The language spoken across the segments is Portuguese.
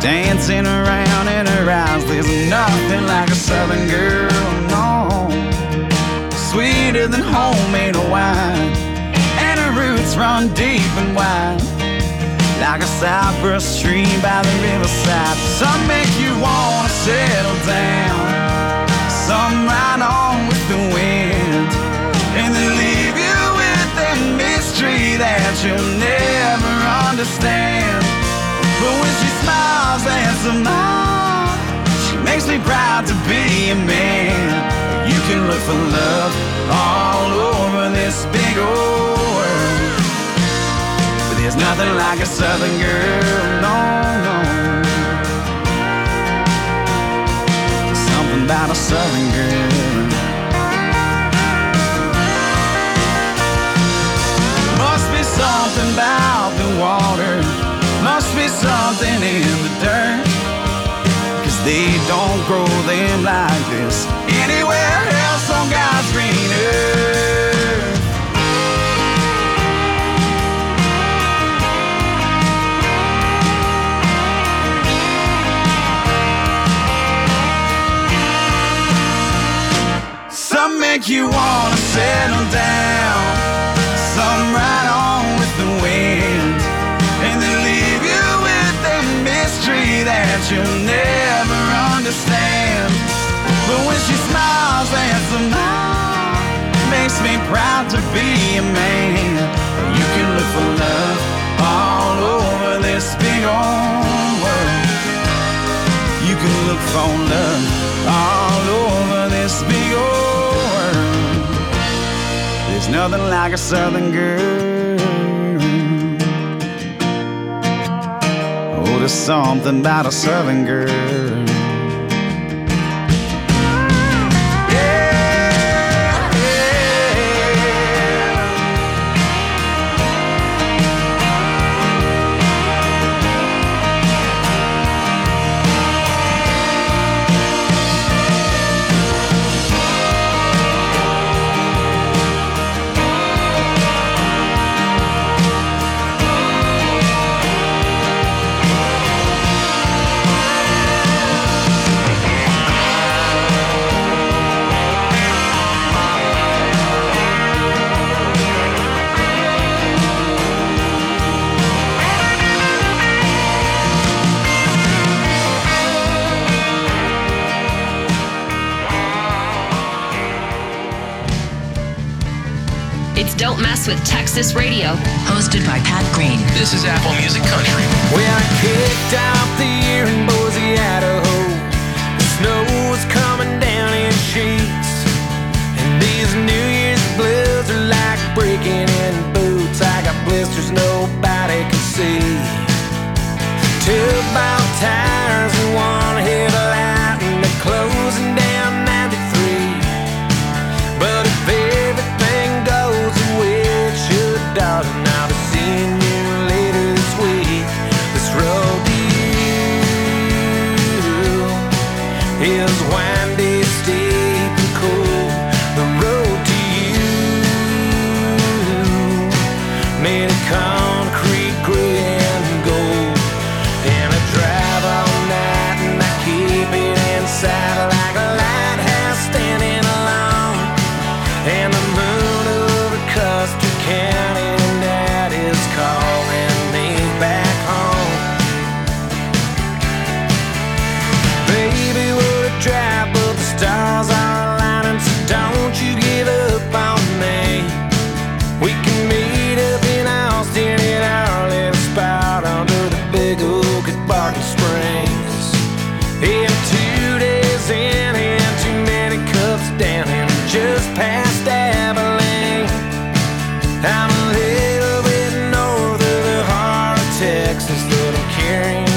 dancing around in her eyes. There's nothing like a southern girl, no. Sweeter than homemade wine, and her roots run deep and wide. Like a cypress tree by the riverside. Some make you wanna settle down, some ride on with the wind, and they leave you with a mystery that you'll never understand. But when she smiles and smiles, she makes me proud to be a man. You can look for love all over this big old world. But there's nothing like a southern girl, no, no. Something about a southern girl. Them like this anywhere else on God's green earth. Some make you wanna settle down. Makes me proud to be a man. You can look for love all over this big old world. You can look for love all over this big old world. There's nothing like a southern girl. Oh, there's something about a southern girl. It's with Texas Radio. Hosted by Pat Green. This is Apple Music Country. Well, I kicked off the year in Boise, Idaho. The snow was coming down in sheets. And these New Year's blues are like breaking in boots. I got blisters nobody can see. Two ball tires little carrying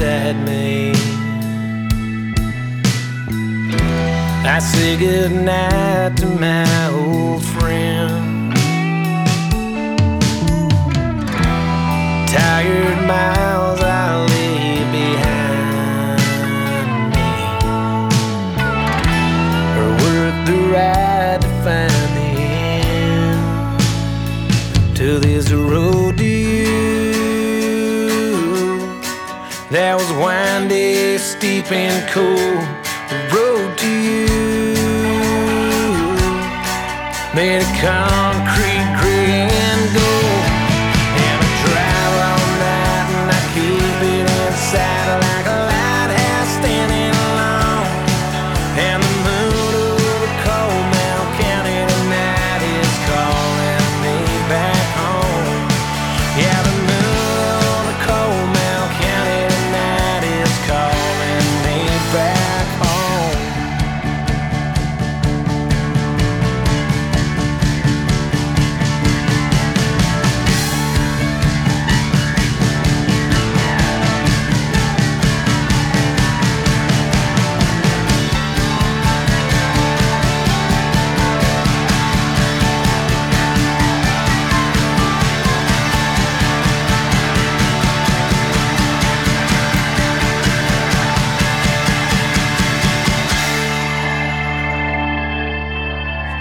me. I say goodnight to my old friend. Tired miles steep and cool. The road to you made of concrete,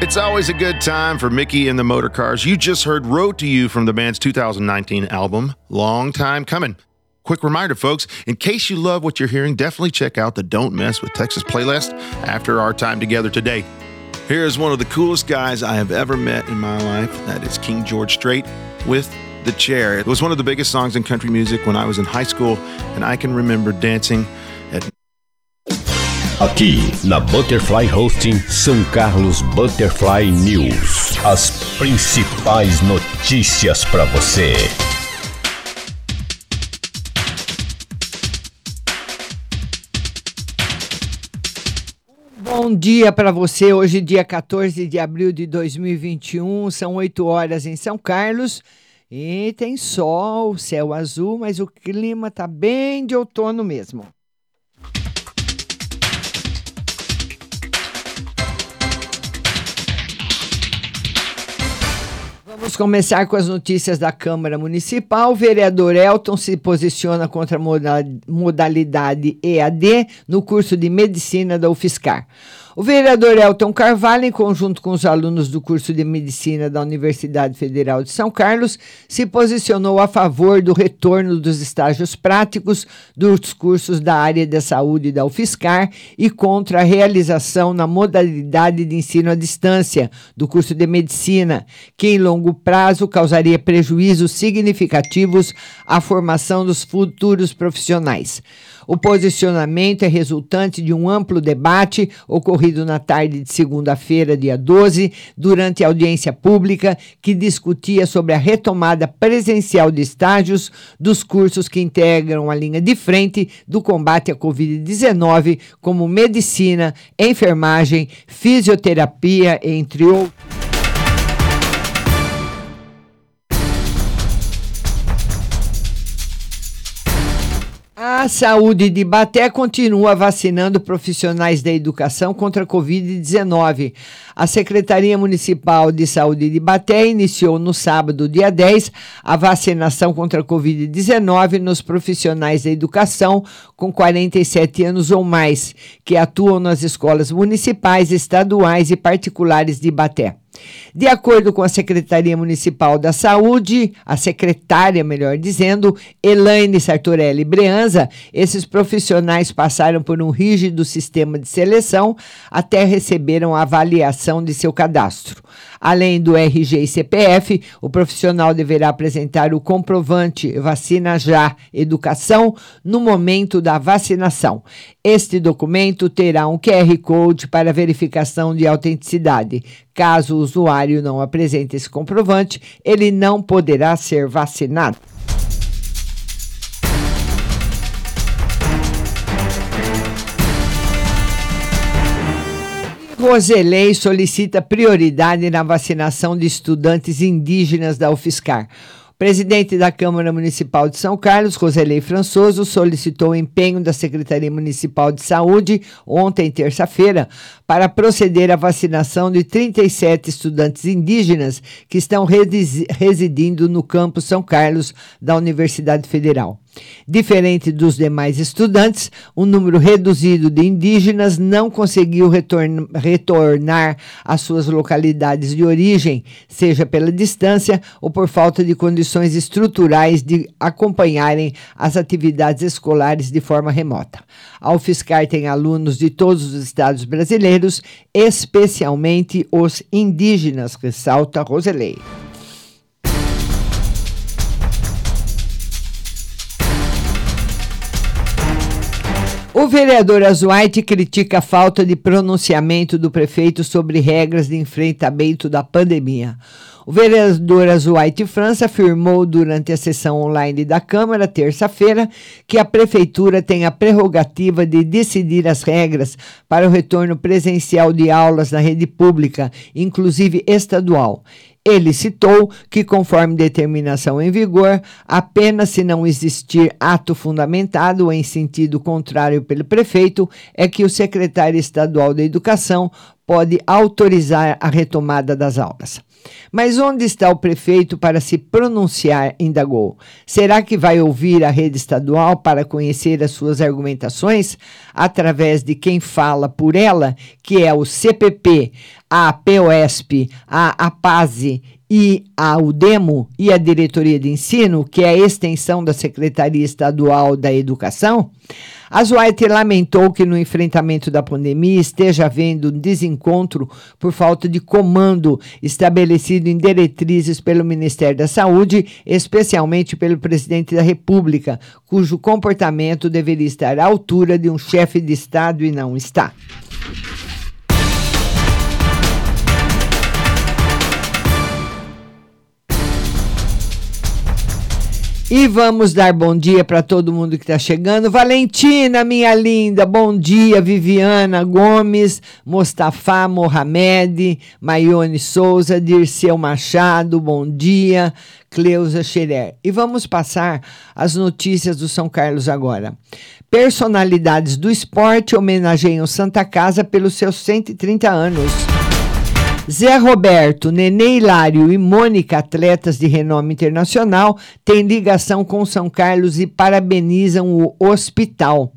It's always a good time for Mickey and the Motor Cars. You just heard Road to You from the band's 2019 album, Long Time Coming. Quick reminder, folks, in case you love what you're hearing, definitely check out the Don't Mess with Texas playlist after our time together today. Here is one of the coolest guys I have ever met in my life. That is King George Strait with The Chair. It was one of the biggest songs in country music when I was in high school, and I can remember dancing Aqui na Butterfly Hosting São Carlos Butterfly News. As principais notícias para você. Bom dia para você. Hoje, dia 14 de abril de 2021, são 8 horas em São Carlos e tem sol, céu azul, mas o clima tá bem de outono mesmo. Vamos começar com as notícias da Câmara Municipal. O vereador Elton se posiciona contra a moda- modalidade EAD no curso de medicina da UFSCar. O vereador Elton Carvalho, em conjunto com os alunos do curso de medicina da Universidade Federal de São Carlos, se posicionou a favor do retorno dos estágios práticos dos cursos da área da saúde da UFSCar e contra a realização na modalidade de ensino à distância do curso de medicina, que em longo prazo causaria prejuízos significativos à formação dos futuros profissionais. O posicionamento é resultante de um amplo debate ocorrido na tarde de segunda-feira, dia 12, durante a audiência pública que discutia sobre a retomada presencial de estágios dos cursos que integram a linha de frente do combate à Covid-19, como medicina, enfermagem, fisioterapia, entre outros. A saúde de Baté continua vacinando profissionais da educação contra a Covid-19. A Secretaria Municipal de Saúde de Baté iniciou no sábado, dia 10, a vacinação contra a Covid-19 nos profissionais da educação com 47 anos ou mais, que atuam nas escolas municipais, estaduais e particulares de Baté. De acordo com a Secretaria Municipal da Saúde, a secretária, melhor dizendo, Elaine Sartorelli Breanza, esses profissionais passaram por um rígido sistema de seleção até receberam a avaliação de seu cadastro. Além do RG e CPF, o profissional deverá apresentar o comprovante Vacina Já Educação no momento da vacinação. Este documento terá um QR Code para verificação de autenticidade. Caso o usuário não apresente esse comprovante, ele não poderá ser vacinado. Roselei solicita prioridade na vacinação de estudantes indígenas da UFSCar. Presidente da Câmara Municipal de São Carlos, Roselei Françoso, solicitou o empenho da Secretaria Municipal de Saúde, ontem, terça-feira, para proceder à vacinação de 37 estudantes indígenas que estão residindo no campus São Carlos da Universidade Federal. Diferente dos demais estudantes, um número reduzido de indígenas não conseguiu retorn retornar às suas localidades de origem, seja pela distância ou por falta de condições estruturais de acompanharem as atividades escolares de forma remota. A UFSCar tem alunos de todos os estados brasileiros, especialmente os indígenas, ressalta Roselei. O vereador Azuaite critica a falta de pronunciamento do prefeito sobre regras de enfrentamento da pandemia. O vereador Azuaite França afirmou durante a sessão online da Câmara, terça-feira, que a Prefeitura tem a prerrogativa de decidir as regras para o retorno presencial de aulas na rede pública, inclusive estadual. Ele citou que, conforme determinação em vigor, apenas se não existir ato fundamentado em sentido contrário pelo prefeito, é que o secretário estadual da Educação pode autorizar a retomada das aulas. Mas onde está o prefeito para se pronunciar? indagou. Será que vai ouvir a rede estadual para conhecer as suas argumentações através de quem fala por ela, que é o CPP, a POSP, a APASE e a UDEMO e a Diretoria de Ensino, que é a extensão da Secretaria Estadual da Educação? A Zuaite lamentou que no enfrentamento da pandemia esteja havendo um desencontro por falta de comando estabelecido em diretrizes pelo Ministério da Saúde, especialmente pelo presidente da República, cujo comportamento deveria estar à altura de um chefe de Estado e não está. E vamos dar bom dia para todo mundo que está chegando. Valentina, minha linda, bom dia. Viviana Gomes, Mostafá Mohamed, Maione Souza, Dirceu Machado, bom dia. Cleusa Xerer. E vamos passar as notícias do São Carlos agora. Personalidades do esporte homenageiam Santa Casa pelos seus 130 anos. Zé Roberto, Nenê Hilário e Mônica, atletas de renome internacional, têm ligação com São Carlos e parabenizam o hospital.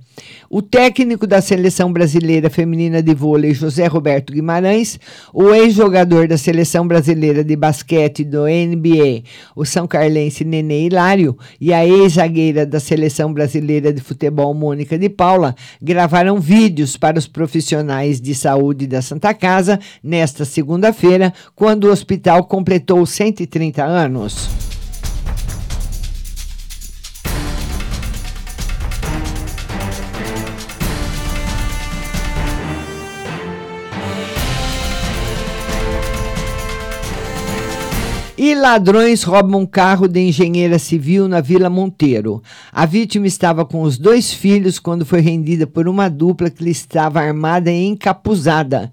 O técnico da seleção brasileira feminina de vôlei, José Roberto Guimarães, o ex-jogador da seleção brasileira de basquete do NBA, o São Carlense Nenê Hilário, e a ex-zagueira da seleção brasileira de futebol, Mônica de Paula, gravaram vídeos para os profissionais de saúde da Santa Casa nesta segunda-feira, quando o hospital completou 130 anos. E ladrões roubam um carro de engenheira civil na Vila Monteiro. A vítima estava com os dois filhos quando foi rendida por uma dupla que lhe estava armada e encapuzada.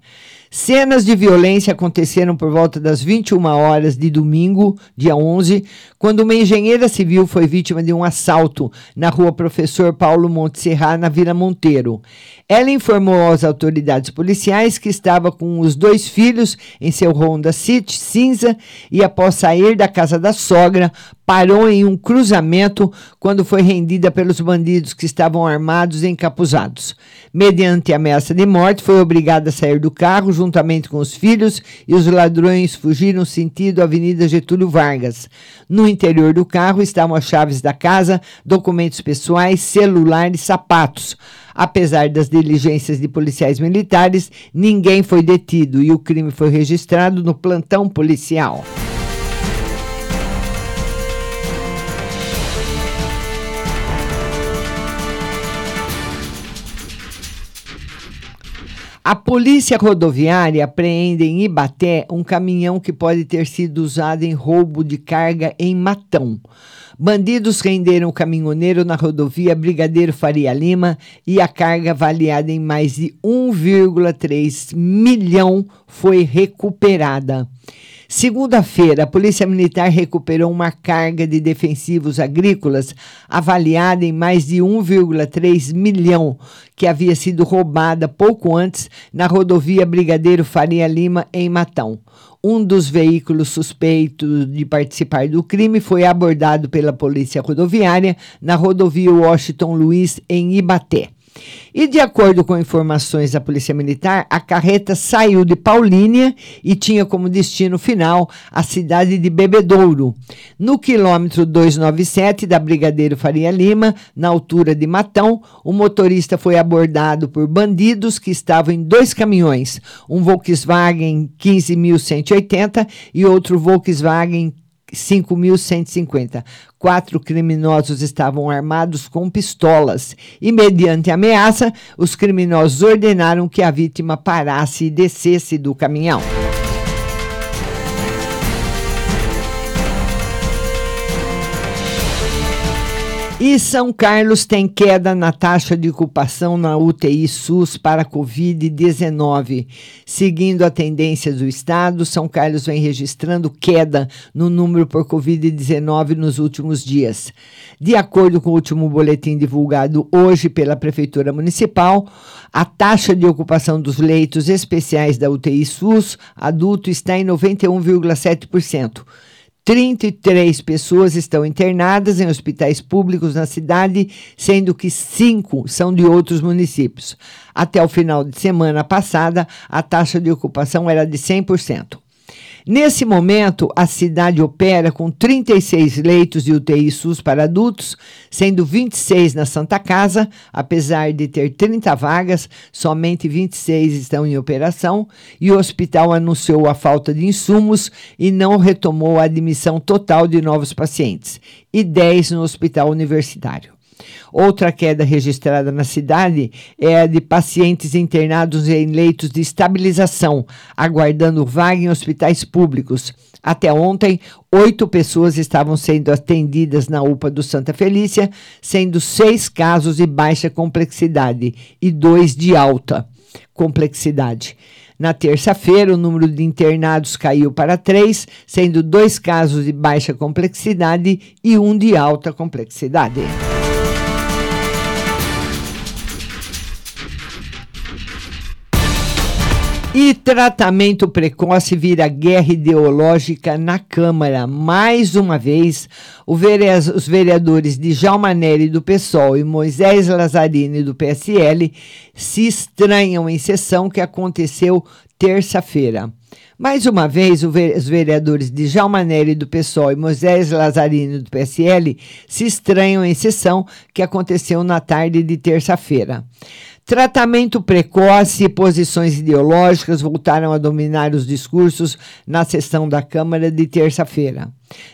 Cenas de violência aconteceram por volta das 21 horas de domingo, dia 11, quando uma engenheira civil foi vítima de um assalto na rua Professor Paulo Montserrat, na Vila Monteiro. Ela informou às autoridades policiais que estava com os dois filhos em seu Honda City cinza e, após sair da casa da sogra, parou em um cruzamento quando foi rendida pelos bandidos que estavam armados e encapuzados. Mediante ameaça de morte, foi obrigada a sair do carro juntamente com os filhos e os ladrões fugiram sentido Avenida Getúlio Vargas. No interior do carro estavam as chaves da casa, documentos pessoais, celular e sapatos. Apesar das diligências de policiais militares, ninguém foi detido e o crime foi registrado no plantão policial. A polícia rodoviária apreende em Ibaté um caminhão que pode ter sido usado em roubo de carga em Matão. Bandidos renderam o caminhoneiro na rodovia Brigadeiro Faria Lima e a carga avaliada em mais de 1,3 milhão foi recuperada. Segunda-feira, a Polícia Militar recuperou uma carga de defensivos agrícolas avaliada em mais de 1,3 milhão, que havia sido roubada pouco antes na rodovia Brigadeiro Faria Lima, em Matão. Um dos veículos suspeitos de participar do crime foi abordado pela Polícia Rodoviária na rodovia Washington Luiz, em Ibaté. E de acordo com informações da Polícia Militar, a carreta saiu de Paulínia e tinha como destino final a cidade de Bebedouro. No quilômetro 297 da Brigadeiro Faria Lima, na altura de Matão, o motorista foi abordado por bandidos que estavam em dois caminhões, um Volkswagen 15180 e outro Volkswagen 5.150. Quatro criminosos estavam armados com pistolas e, mediante ameaça, os criminosos ordenaram que a vítima parasse e descesse do caminhão. E São Carlos tem queda na taxa de ocupação na UTI SUS para Covid-19. Seguindo a tendência do estado, São Carlos vem registrando queda no número por Covid-19 nos últimos dias. De acordo com o último boletim divulgado hoje pela Prefeitura Municipal, a taxa de ocupação dos leitos especiais da UTI SUS adulto está em 91,7%. 33 pessoas estão internadas em hospitais públicos na cidade, sendo que cinco são de outros municípios. Até o final de semana passada, a taxa de ocupação era de 100%. Nesse momento, a cidade opera com 36 leitos de UTI SUS para adultos, sendo 26 na Santa Casa, apesar de ter 30 vagas, somente 26 estão em operação, e o hospital anunciou a falta de insumos e não retomou a admissão total de novos pacientes, e 10 no hospital universitário. Outra queda registrada na cidade é a de pacientes internados em leitos de estabilização, aguardando vaga em hospitais públicos. Até ontem, oito pessoas estavam sendo atendidas na UPA do Santa Felícia, sendo seis casos de baixa complexidade e dois de alta complexidade. Na terça-feira, o número de internados caiu para três, sendo dois casos de baixa complexidade e um de alta complexidade. E tratamento precoce vira guerra ideológica na Câmara. Mais uma vez, os vereadores de Jalma Neri do PSOL e Moisés Lazzarini do PSL se estranham em sessão que aconteceu terça-feira. Mais uma vez, os vereadores de Jalma Neri do PSOL e Moisés Lazzarini do PSL se estranham em sessão que aconteceu na tarde de terça-feira. Tratamento precoce e posições ideológicas voltaram a dominar os discursos na sessão da Câmara de terça-feira.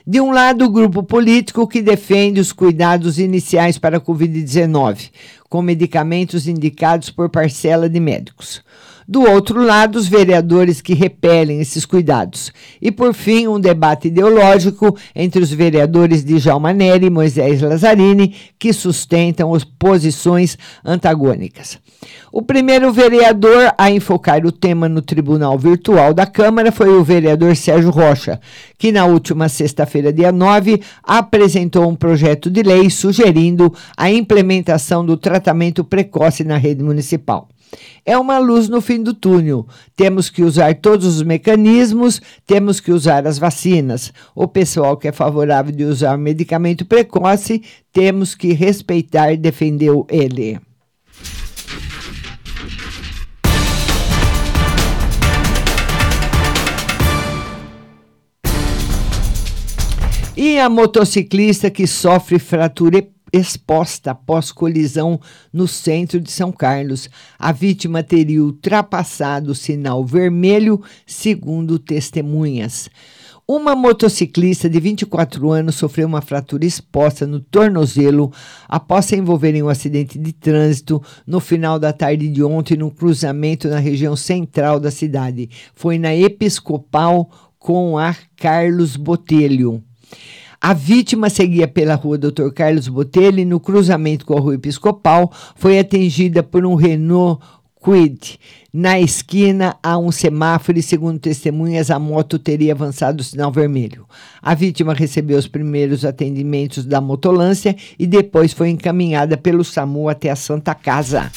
De um lado, o grupo político que defende os cuidados iniciais para a Covid-19, com medicamentos indicados por parcela de médicos. Do outro lado, os vereadores que repelem esses cuidados. E, por fim, um debate ideológico entre os vereadores de Jalma Neri e Moisés Lazzarini, que sustentam as posições antagônicas. O primeiro vereador a enfocar o tema no tribunal virtual da Câmara foi o vereador Sérgio Rocha, que na última sexta-feira, dia 9, apresentou um projeto de lei sugerindo a implementação do tratamento precoce na rede municipal. É uma luz no fim do túnel. Temos que usar todos os mecanismos, temos que usar as vacinas. O pessoal que é favorável de usar medicamento precoce, temos que respeitar defender ele. E a motociclista que sofre fratura exposta após colisão no centro de São Carlos. A vítima teria ultrapassado o sinal vermelho, segundo testemunhas. Uma motociclista de 24 anos sofreu uma fratura exposta no tornozelo após se envolver em um acidente de trânsito no final da tarde de ontem no cruzamento na região central da cidade. Foi na Episcopal com a Carlos Botelho. A vítima seguia pela rua Dr. Carlos Botelho e no cruzamento com a rua Episcopal foi atingida por um Renault Quid. Na esquina há um semáforo e, segundo testemunhas, a moto teria avançado o sinal vermelho. A vítima recebeu os primeiros atendimentos da motolância e depois foi encaminhada pelo SAMU até a Santa Casa.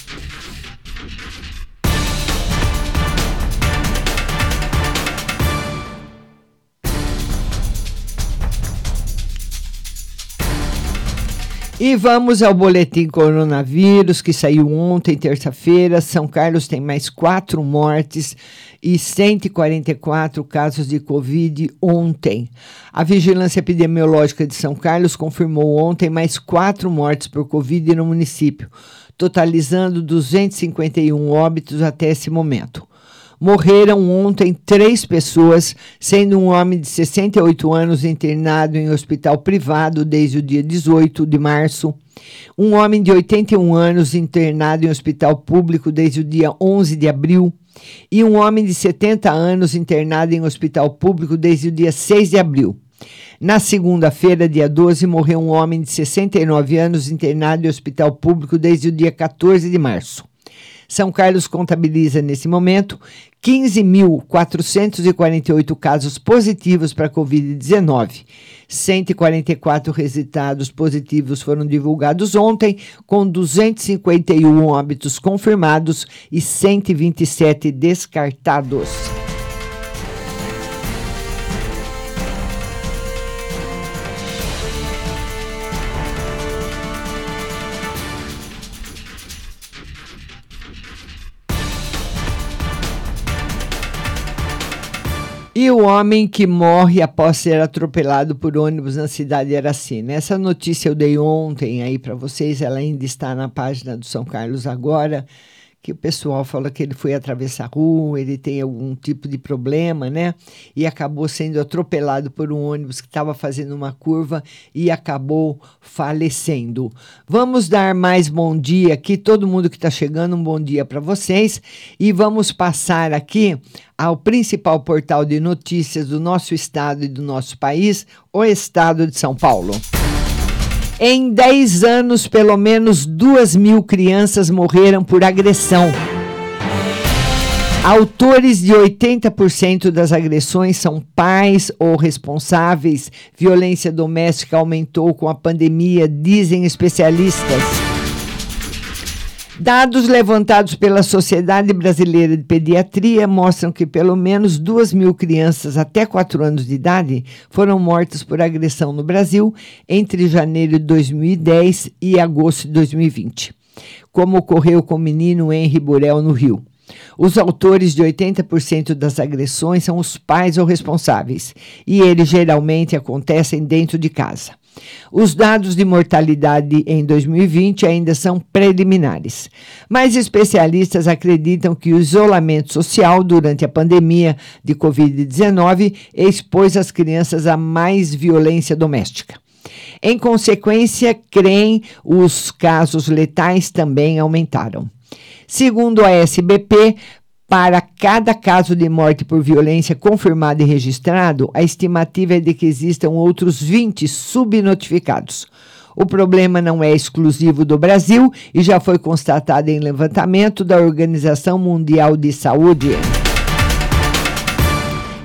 E vamos ao boletim coronavírus que saiu ontem, terça-feira. São Carlos tem mais quatro mortes e 144 casos de Covid ontem. A Vigilância Epidemiológica de São Carlos confirmou ontem mais quatro mortes por Covid no município, totalizando 251 óbitos até esse momento. Morreram ontem três pessoas, sendo um homem de 68 anos internado em hospital privado desde o dia 18 de março, um homem de 81 anos internado em hospital público desde o dia 11 de abril e um homem de 70 anos internado em hospital público desde o dia 6 de abril. Na segunda-feira, dia 12, morreu um homem de 69 anos internado em hospital público desde o dia 14 de março. São Carlos contabiliza nesse momento 15.448 casos positivos para Covid-19. 144 resultados positivos foram divulgados ontem, com 251 óbitos confirmados e 127 descartados. E o homem que morre após ser atropelado por ônibus na cidade de Aracina. Essa notícia eu dei ontem aí para vocês, ela ainda está na página do São Carlos agora, que o pessoal fala que ele foi atravessar a rua, ele tem algum tipo de problema, né? E acabou sendo atropelado por um ônibus que estava fazendo uma curva e acabou falecendo. Vamos dar mais bom dia aqui, todo mundo que está chegando, um bom dia para vocês. E vamos passar aqui ao principal portal de notícias do nosso estado e do nosso país, o Estado de São Paulo. Em 10 anos, pelo menos 2 mil crianças morreram por agressão. Autores de 80% das agressões são pais ou responsáveis. Violência doméstica aumentou com a pandemia, dizem especialistas. Dados levantados pela Sociedade Brasileira de Pediatria mostram que pelo menos 2 mil crianças até 4 anos de idade foram mortas por agressão no Brasil entre janeiro de 2010 e agosto de 2020, como ocorreu com o menino Henry Burel no Rio. Os autores de 80% das agressões são os pais ou responsáveis, e eles geralmente acontecem dentro de casa. Os dados de mortalidade em 2020 ainda são preliminares, mas especialistas acreditam que o isolamento social durante a pandemia de Covid-19 expôs as crianças a mais violência doméstica. Em consequência, creem os casos letais também aumentaram. Segundo a SBP, para cada caso de morte por violência confirmado e registrado, a estimativa é de que existam outros 20 subnotificados. O problema não é exclusivo do Brasil e já foi constatado em levantamento da Organização Mundial de Saúde.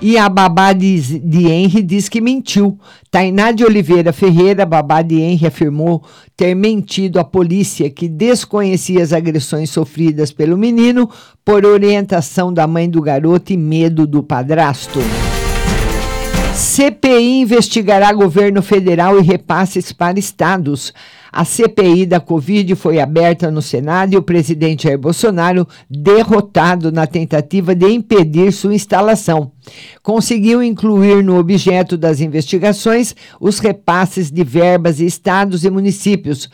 E a babá de, de Henry diz que mentiu. Tainá de Oliveira Ferreira, babá de Henry, afirmou ter mentido à polícia que desconhecia as agressões sofridas pelo menino por orientação da mãe do garoto e medo do padrasto. CPI investigará governo federal e repasses para estados. A CPI da Covid foi aberta no Senado e o presidente Jair Bolsonaro, derrotado na tentativa de impedir sua instalação, conseguiu incluir no objeto das investigações os repasses de verbas de estados e municípios.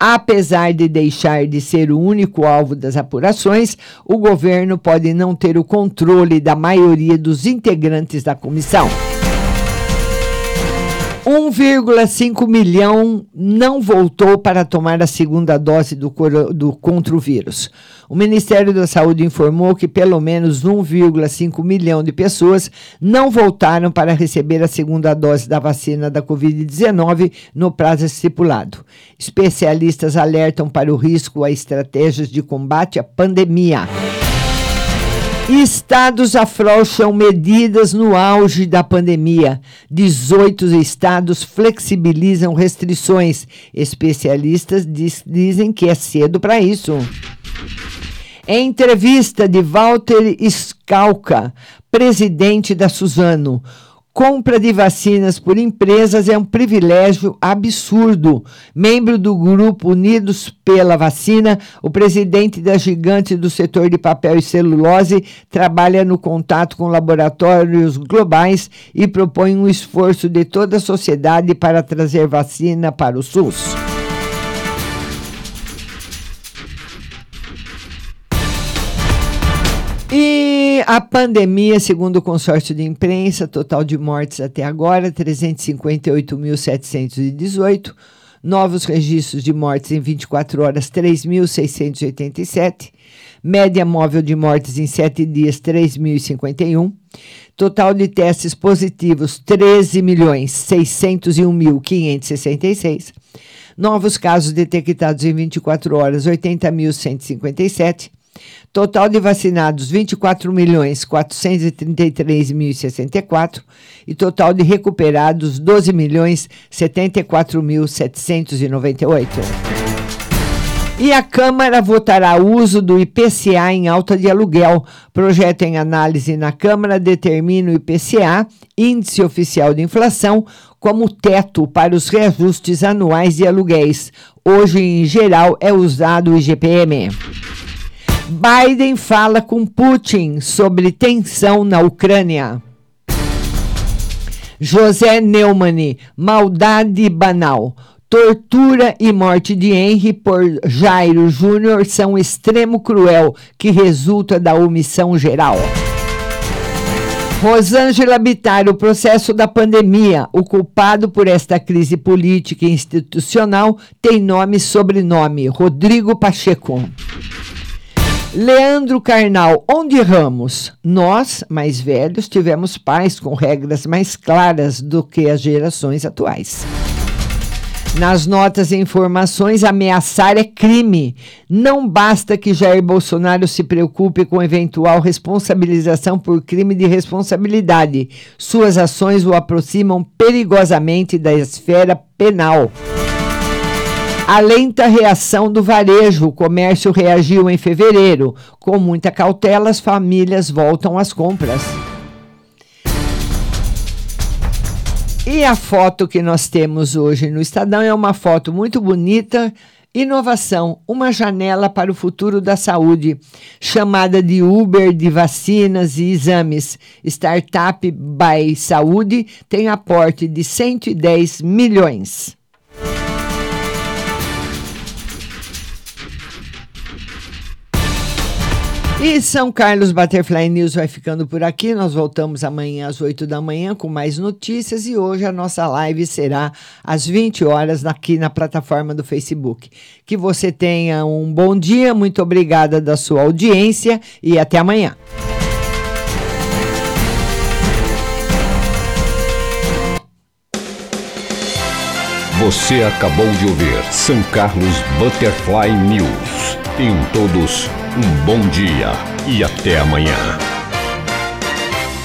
Apesar de deixar de ser o único alvo das apurações, o governo pode não ter o controle da maioria dos integrantes da comissão. 1,5 milhão não voltou para tomar a segunda dose do, do contra o vírus. O Ministério da Saúde informou que pelo menos 1,5 milhão de pessoas não voltaram para receber a segunda dose da vacina da Covid-19 no prazo estipulado. Especialistas alertam para o risco a estratégias de combate à pandemia. Estados afrouxam medidas no auge da pandemia. 18 estados flexibilizam restrições. Especialistas diz- dizem que é cedo para isso. Em entrevista de Walter Scalca, presidente da Suzano, compra de vacinas por empresas é um privilégio absurdo. Membro do grupo Unidos pela Vacina, o presidente da gigante do setor de papel e celulose trabalha no contato com laboratórios globais e propõe um esforço de toda a sociedade para trazer vacina para o SUS. E a pandemia, segundo o consórcio de imprensa, total de mortes até agora, 358.718. Novos registros de mortes em 24 horas, 3.687. Média móvel de mortes em 7 dias, 3.051. Total de testes positivos, 13.601.566. Novos casos detectados em 24 horas, 80.157. Total de vacinados, 24.433.064 e total de recuperados, 12.074.798. E a Câmara votará o uso do IPCA em alta de aluguel. Projeto em análise na Câmara determina o IPCA, Índice Oficial de Inflação, como teto para os reajustes anuais de aluguéis. Hoje, em geral, é usado o IGPM. Biden fala com Putin sobre tensão na Ucrânia. José Neumann, maldade banal. Tortura e morte de Henry por Jairo Júnior são extremo cruel que resulta da omissão geral. Rosângela Bittar, o processo da pandemia. O culpado por esta crise política e institucional tem nome e sobrenome: Rodrigo Pacheco. Leandro Carnal, onde erramos? Nós, mais velhos, tivemos pais com regras mais claras do que as gerações atuais. Nas notas e informações, ameaçar é crime. Não basta que Jair Bolsonaro se preocupe com eventual responsabilização por crime de responsabilidade. Suas ações o aproximam perigosamente da esfera penal. A lenta reação do varejo. O comércio reagiu em fevereiro. Com muita cautela, as famílias voltam às compras. E a foto que nós temos hoje no Estadão é uma foto muito bonita. Inovação, uma janela para o futuro da saúde, chamada de Uber de vacinas e exames. Startup by Saúde tem aporte de 110 milhões. E São Carlos Butterfly News vai ficando por aqui. Nós voltamos amanhã às 8 da manhã com mais notícias e hoje a nossa live será às 20 horas aqui na plataforma do Facebook. Que você tenha um bom dia, muito obrigada da sua audiência e até amanhã. Você acabou de ouvir São Carlos Butterfly News. Tenham todos um bom dia e até amanhã.